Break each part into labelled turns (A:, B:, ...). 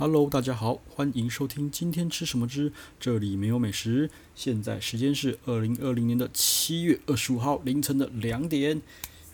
A: Hello，大家好，欢迎收听今天吃什么之这里没有美食。现在时间是二零二零年的七月二十五号凌晨的两点。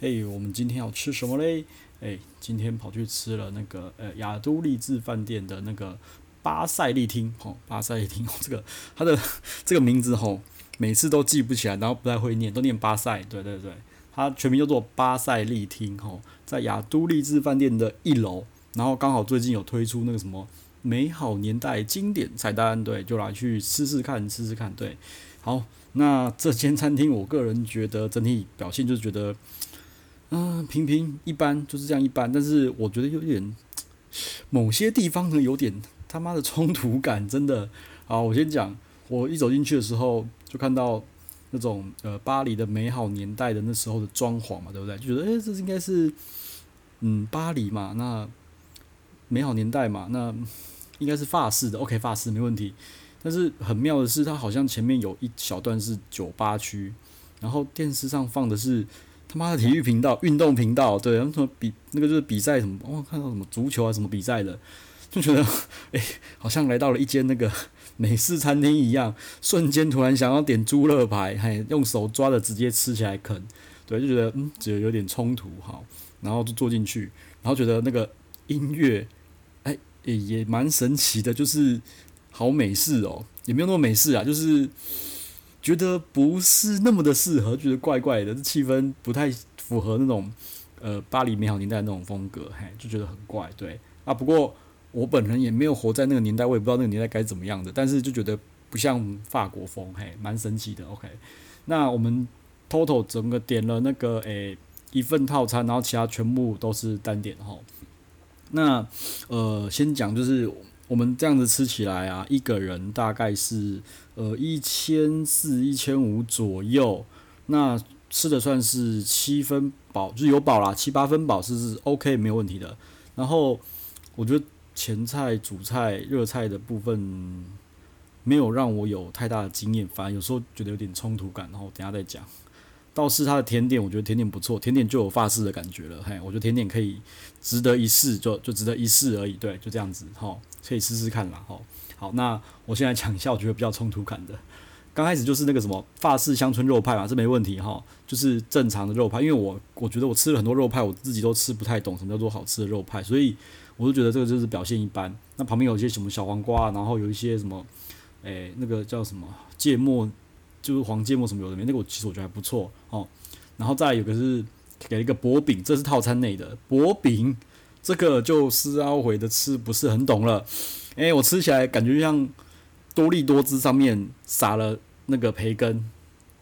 A: 嘿，我们今天要吃什么嘞？哎，今天跑去吃了那个呃亚都丽致饭店的那个巴塞利厅。哦，巴塞利厅，哦，这个它的这个名字吼，每次都记不起来，然后不太会念，都念巴塞。对对对，它全名叫做巴塞利厅。吼，在亚都丽致饭店的一楼。然后刚好最近有推出那个什么美好年代经典菜单，对，就来去试试看，试试看，对。好，那这间餐厅我个人觉得整体表现就是觉得，嗯、平平一般，就是这样一般。但是我觉得有点某些地方呢，有点他妈的冲突感，真的。好，我先讲，我一走进去的时候就看到那种呃巴黎的美好年代的那时候的装潢嘛，对不对？就觉得诶，这应该是嗯巴黎嘛，那。美好年代嘛，那应该是法式的，OK，法式没问题。但是很妙的是，它好像前面有一小段是酒吧区，然后电视上放的是他妈的体育频道、运动频道，对，然后什么比那个就是比赛什么，哦，看到什么足球啊什么比赛的，就觉得诶、欸，好像来到了一间那个美式餐厅一样，瞬间突然想要点猪肋排，嘿，用手抓着直接吃起来啃，对，就觉得嗯，觉得有点冲突，好，然后就坐进去，然后觉得那个音乐。也也蛮神奇的，就是好美式哦，也没有那么美式啊，就是觉得不是那么的适合，觉得怪怪的，这气氛不太符合那种呃巴黎美好年代那种风格，嘿，就觉得很怪，对啊。不过我本人也没有活在那个年代，我也不知道那个年代该怎么样的，但是就觉得不像法国风，嘿，蛮神奇的。OK，那我们 total 整个点了那个诶、一份套餐，然后其他全部都是单点哈。那呃，先讲就是我们这样子吃起来啊，一个人大概是呃一千四、一千五左右。那吃的算是七分饱，就是有饱啦，七八分饱是是 OK 没有问题的。然后我觉得前菜、主菜、热菜的部分没有让我有太大的经验，反而有时候觉得有点冲突感。然后等下再讲。倒是它的甜点，我觉得甜点不错，甜点就有法式的感觉了。嘿，我觉得甜点可以值得一试，就就值得一试而已。对，就这样子，哈，可以试试看啦。哈，好，那我现在讲一下，我觉得比较冲突感的。刚开始就是那个什么法式乡村肉派嘛，这没问题哈，就是正常的肉派。因为我我觉得我吃了很多肉派，我自己都吃不太懂什么叫做好吃的肉派，所以我就觉得这个就是表现一般。那旁边有一些什么小黄瓜，然后有一些什么，诶、那个叫什么芥末。就是黄芥末什么有的没，那个我其实我觉得还不错哦。然后再有个是给了一个薄饼，这是套餐内的薄饼，这个就是懊悔的吃不是很懂了。诶、我吃起来感觉像多力多汁上面撒了那个培根，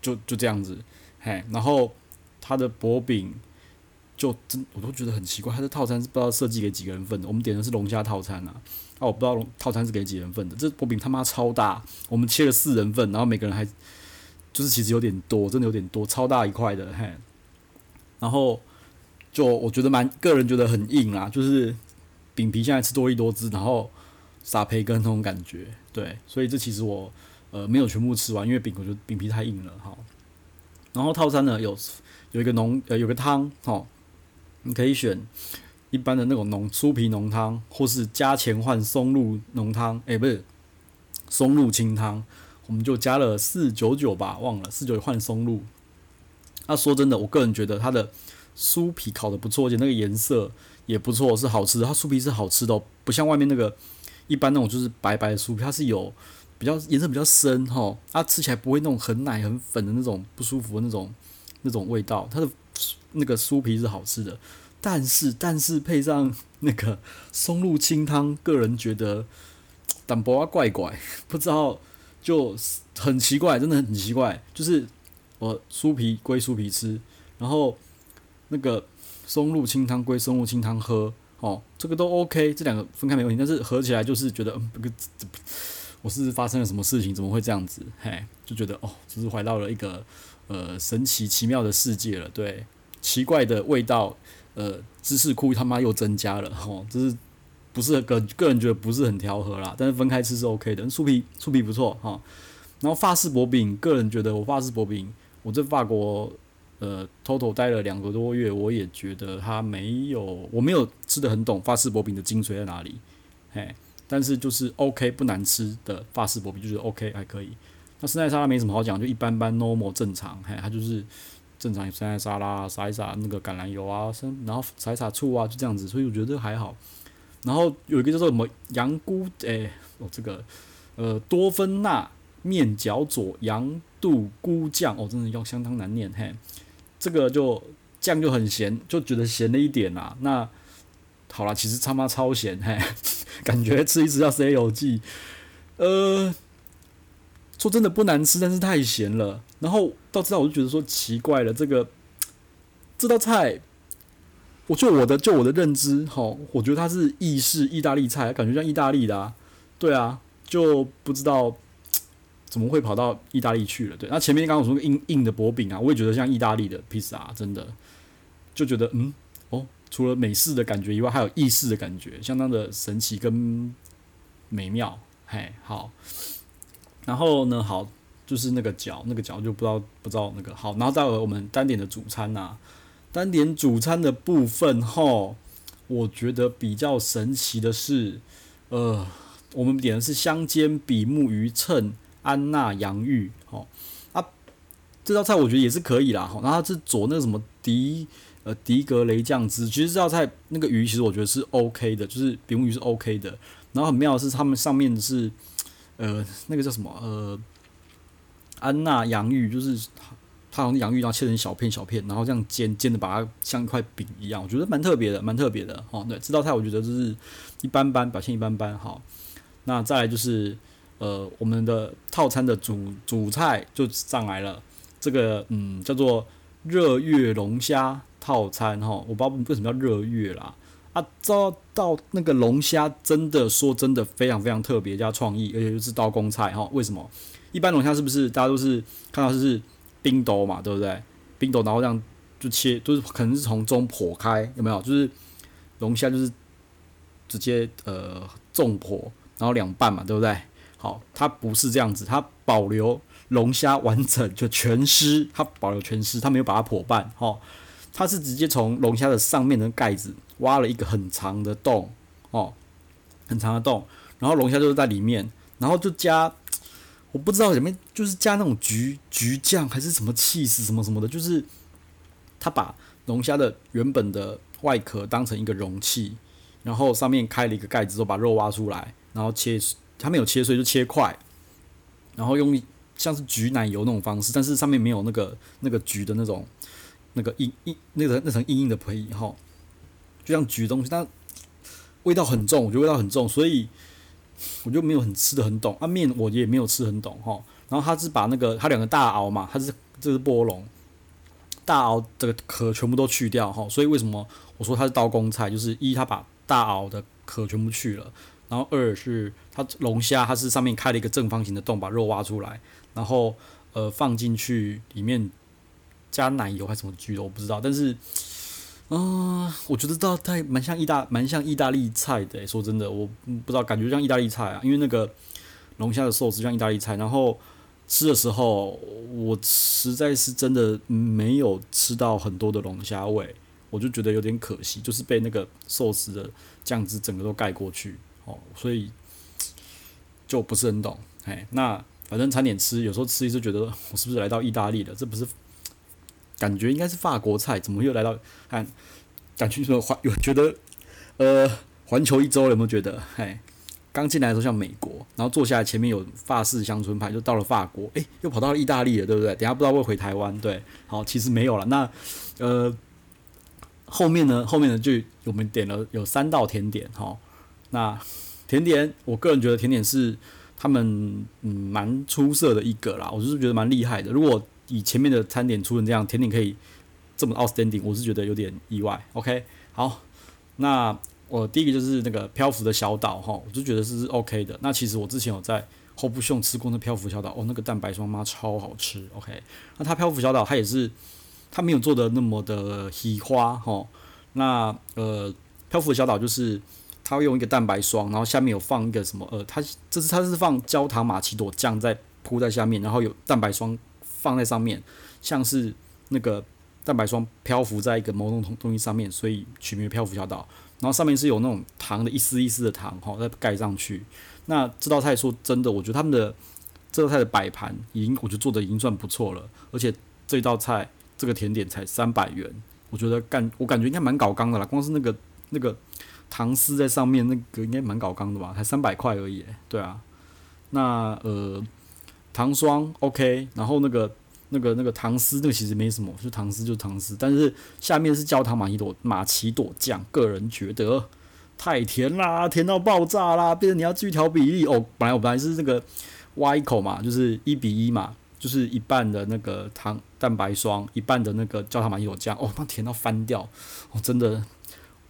A: 就就这样子。嘿，然后它的薄饼就真我都觉得很奇怪，它的套餐是不知道设计给几个人份的。我们点的是龙虾套餐啊，啊我不知道套餐是给几人份的。这薄饼他妈超大，我们切了四人份，然后每个人还。就是其实有点多，真的有点多，超大一块的嘿。然后就我觉得蛮个人觉得很硬啊，就是饼皮现在吃多力多滋，然后撒培根那种感觉，对，所以这其实我呃没有全部吃完，因为饼我觉得饼皮太硬了哈。然后套餐呢有有一个浓呃有个汤哈，你可以选一般的那种浓酥皮浓汤，或是加钱换松露浓汤，诶，不是松露清汤。我们就加了四九九吧，忘了四九九换松露。那、啊、说真的，我个人觉得它的酥皮烤的不错，而且那个颜色也不错，是好吃的。它酥皮是好吃的、哦，不像外面那个一般那种就是白白的酥皮，它是有比较颜色比较深哈，它、吃起来不会那种很奶很粉的那种不舒服的那种那种味道。它的那个酥皮是好吃的，但是但是配上那个松露清汤，个人觉得淡薄啊怪怪，不知道。就很奇怪，真的很奇怪。就是我酥皮归酥皮吃，然后那个松露清汤归松露清汤喝，哦，这个都 OK，这两个分开没问题。但是合起来就是觉得，嗯，这个我是发生了什么事情？怎么会这样子？嘿，就觉得哦，就是回到了一个呃神奇奇妙的世界了。对，奇怪的味道，呃，芝士库他妈又增加了，哦，这是。不是个个人觉得不是很调和啦，但是分开吃是 OK 的。酥皮酥皮不错哈，然后法式薄饼，个人觉得我法式薄饼，我在法国呃 total 待了两个多月，我也觉得它没有，我没有吃得很懂法式薄饼的精髓在哪里，嘿，但是就是 OK 不难吃的法式薄饼，就是 OK 还可以。那生菜沙拉没什么好讲，就一般般 normal 正常，嘿，它就是正常有生菜沙拉，撒一撒那个橄榄油啊，生然后撒一撒醋啊，就这样子，所以我觉得还好。然后有一个叫做什么羊菇，诶、欸，哦这个呃多芬纳面饺佐羊肚菇酱，哦真的要相当难念，嘿，这个就酱就很咸，就觉得咸了一点啦。那好啦，其实他妈超咸，嘿，感觉吃一吃要 C 油剂，呃。说真的不难吃，但是太咸了。然后到这道我就觉得说奇怪了，这个这道菜，我就我的就我的认知，齁，我觉得它是意式意大利菜，感觉像意大利的啊。对啊，就不知道怎么会跑到意大利去了。对，那前面刚刚我说硬硬的薄饼啊，我也觉得像意大利的披萨，真的就觉得嗯哦，除了美式的感觉以外，还有意式的感觉，相当的神奇跟美妙。嘿，好。然后呢，好，就是那个角，那个角就不知道不知道那个好。然后到了我们单点的主餐呐、啊，单点主餐的部分吼，我觉得比较神奇的是，呃，我们点的是香煎比目鱼衬安娜洋芋，吼啊，这道菜我觉得也是可以啦，哈，然后是佐那个什么迪呃迪格雷酱汁，其实这道菜那个鱼其实我觉得是 OK 的，就是比目鱼是 OK 的。然后很妙的是他们上面是。呃，那个叫什么？呃，安娜洋芋，就是它，它好像洋芋，然后切成小片小片，然后这样煎煎的，把它像一块饼一样，我觉得蛮特别的，蛮特别的。哦，对，这道菜我觉得就是一般般，表现一般般。好，那再来就是呃，我们的套餐的主主菜就上来了，这个嗯叫做热月龙虾套餐哈，我不知道为什么叫热月啦。啊，遭到那个龙虾真的说真的非常非常特别加创意，而且就是刀工菜哈。为什么？一般龙虾是不是大家都是看到就是冰兜嘛，对不对？冰兜然后这样就切，就是可能是从中剖开，有没有？就是龙虾就是直接呃纵剖，然后两半嘛，对不对？好，它不是这样子，它保留龙虾完整就全尸，它保留全尸，它没有把它剖半，哈。它是直接从龙虾的上面的盖子挖了一个很长的洞，哦，很长的洞，然后龙虾就是在里面，然后就加，我不知道里面就是加那种橘橘酱还是什么气势什么什么的，就是他把龙虾的原本的外壳当成一个容器，然后上面开了一个盖子，后把肉挖出来，然后切，他没有切碎就切块，然后用像是橘奶油那种方式，但是上面没有那个那个橘的那种。那个硬硬那个那层硬硬的皮哈，就像橘东西，但味道很重，我觉得味道很重，所以我就没有很吃得很懂啊。面我也没有吃很懂哈。然后他是把那个他两个大螯嘛，他是这是波龙大螯这个壳全部都去掉哈，所以为什么我说它是刀工菜？就是一他把大螯的壳全部去了，然后二是它龙虾它是上面开了一个正方形的洞，把肉挖出来，然后呃放进去里面。加奶油还是什么焗的，我不知道。但是，啊、我觉得这道菜蛮像意大，蛮像意大利菜的。说真的，我不知道，感觉像意大利菜啊。因为那个龙虾的寿司像意大利菜，然后吃的时候，我实在是真的没有吃到很多的龙虾味，我就觉得有点可惜，就是被那个寿司的酱汁整个都盖过去哦，所以就不是很懂。哎，那反正餐点吃，有时候吃一次觉得 我是不是来到意大利了？这不是。感觉应该是法国菜，怎么又来到？看，感觉说环有觉得，呃，环球一周有没有觉得？嘿，刚进来的时候像美国，然后坐下来前面有法式乡村派，就到了法国，诶，又跑到了意大利了，对不对？等下不知道会回台湾，对，好，其实没有了。那呃，后面呢？后面呢？就我们点了有三道甜点，哈。那甜点，我个人觉得甜点是他们嗯蛮出色的一个啦，我就是觉得蛮厉害的。如果以前面的餐点出成这样，甜点可以这么 outstanding，我是觉得有点意外。OK，好，那我第一个就是那个漂浮的小岛哈，我就觉得是 OK 的。那其实我之前有在 Hope 兄吃过那漂浮小岛，哦，那个蛋白霜妈超好吃。OK，那它漂浮小岛它也是，它没有做的那么的喜花哈。那呃，漂浮的小岛就是它会用一个蛋白霜，然后下面有放一个什么呃，它这是它是放焦糖玛奇朵酱在铺在下面，然后有蛋白霜。放在上面，像是那个蛋白霜漂浮在一个某种东东西上面，所以取名漂浮小岛。然后上面是有那种糖的一丝一丝的糖哈，再盖上去。那这道菜说真的，我觉得他们的这道菜的摆盘已经，我觉得做的已经算不错了。而且这道菜这个甜点才三百元，我觉得干我感觉应该蛮搞刚的啦。光是那个那个糖丝在上面，那个应该蛮搞刚的吧？才三百块而已，对啊。那呃，糖霜 OK，然后那个。那个那个糖丝，那个其实没什么，就糖丝就糖丝，但是下面是焦糖玛奇朵玛奇朵酱，个人觉得太甜啦，甜到爆炸啦，变成你要继续调比例哦。本来我本来是这个挖一口嘛，就是一比一嘛，就是一半的那个糖蛋白霜，一半的那个焦糖玛奇朵酱，哦，那甜到翻掉，哦，真的。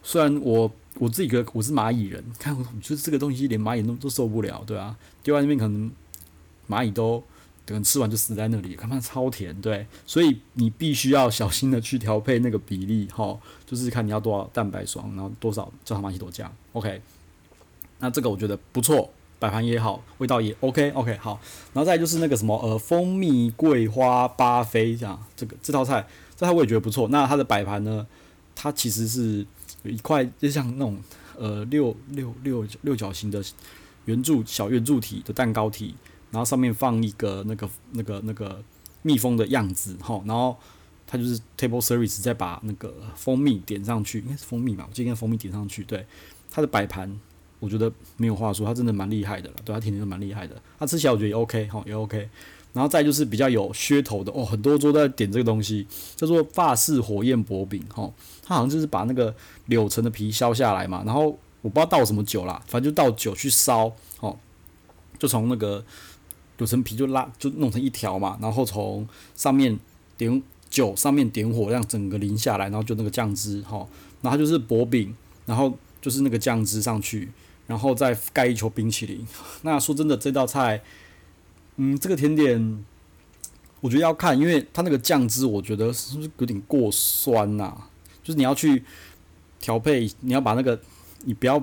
A: 虽然我我自己觉得我是蚂蚁人，看我觉得这个东西连蚂蚁都都受不了，对啊，丢在那边可能蚂蚁都。等吃完就死在那里，他妈超甜，对，所以你必须要小心的去调配那个比例，哈，就是看你要多少蛋白霜，然后多少焦糖玛奇朵酱，OK。那这个我觉得不错，摆盘也好，味道也 OK，OK，、好。然后再就是那个什么呃蜂蜜桂花巴菲这样，这个这道菜，这套我也觉得不错。那它的摆盘呢，它其实是有一块就像那种呃六六六六角形的圆柱小圆柱体的蛋糕体。然后上面放一个那个那个那个蜜蜂的样子哈，然后它就是 table service，再把那个蜂蜜点上去，应该是蜂蜜吧，我记得应该蜂蜜点上去。对，它的摆盘我觉得没有话说，它真的蛮厉害的了，对，它甜甜的蛮厉害的，它吃起来我觉得也 OK 哈，也 OK。然后再就是比较有噱头的哦，很多桌都在点这个东西，叫做法式火焰薄饼哈，它好像就是把那个柳橙的皮削下来嘛，然后我不知道倒什么酒啦，反正就倒酒去烧哦，就从那个。柳橙皮就拉就弄成一条嘛，然后从上面点酒，上面点火，这样整个淋下来，然后就那个酱汁哈，然后就是薄饼，然后就是那个酱汁上去，然后再盖一球冰淇淋。那说真的，这道菜，嗯，这个甜点，我觉得要看，因为它那个酱汁，我觉得是不是有点过酸呐、就是你要去调配，你要把那个你不要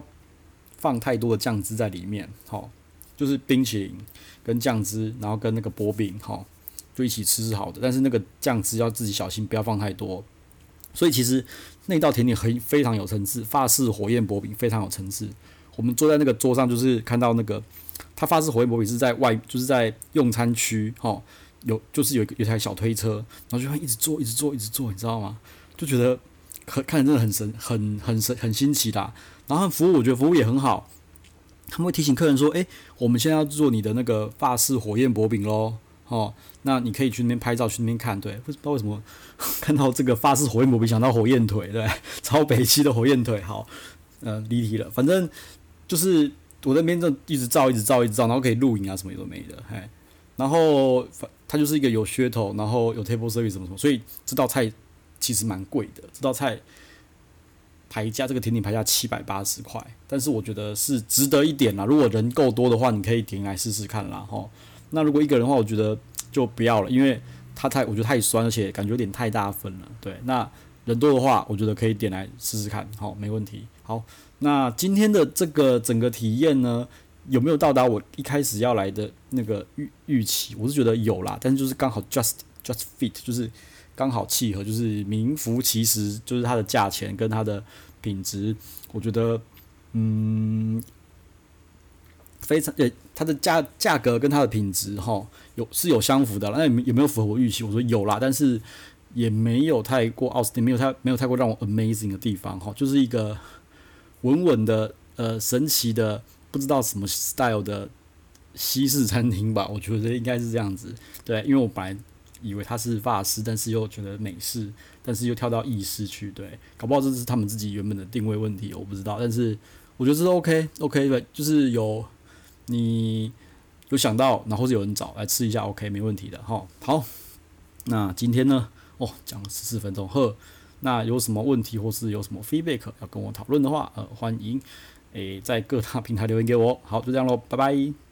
A: 放太多的酱汁在里面，好。就是冰淇淋跟酱汁，然后跟那个薄饼，哈，就一起吃是好的。但是那个酱汁要自己小心，不要放太多。所以其实那道甜点很非常有层次，法式火焰薄饼非常有层次。我们坐在那个桌上，就是看到那个，它法式火焰薄饼是在外，就是在用餐区，哈，有就是有一个有台小推车，然后就会一直坐，一直坐，一直坐，你知道吗？就觉得很看着真的很神，很很神，很新奇的。然后服务，我觉得服务也很好。他们会提醒客人说：“诶，我们现在要做你的那个法式火焰薄饼喽，哦，那你可以去那边拍照，去那边看。对，不知道为什么看到这个法式火焰薄饼想到火焰腿，对，超北七的火焰腿。好，呃，离题了。反正就是我在那边就一直照，一直照，一直照，然后可以录影啊，什么都没的，嘿。然后它就是一个有噱头，然后有 table service 什么什么，所以这道菜其实蛮贵的。这道菜。”排价这个甜点排价七百八十块，但是我觉得是值得一点啦。如果人够多的话，你可以点来试试看啦。吼，那如果一个人的话，我觉得就不要了，因为它太我觉得太酸，而且感觉有点太大份了。对，那人多的话，我觉得可以点来试试看。好，没问题。好，那今天的这个整个体验呢，有没有到达我一开始要来的那个预预期？我是觉得有啦，但是就是刚好 just just fit，就是。刚好契合，就是名副其实，就是它的价钱跟它的品质，我觉得，嗯，非常，诶，它的价价格跟它的品质，哈，有是有相符的，那有没有符合我预期？我说有啦，但是也没有太过奥斯汀，没有太没有太过让我 amazing 的地方，哈，就是一个稳稳的，呃，神奇的，不知道什么 style 的西式餐厅吧，我觉得应该是这样子，对，因为我本来。以为他是法式，但是又觉得美式，但是又跳到意式去，对，搞不好这是他们自己原本的定位问题，我不知道。但是我觉得这是 OK，OK 的，就是有你有想到，然后是有人找来吃一下，OK，没问题的哈。好，那今天呢，哦，讲了十四分钟，呵，那有什么问题或是有什么 feedback 要跟我讨论的话，呃，欢迎诶在各大平台留言给我。好，就这样喽，拜拜。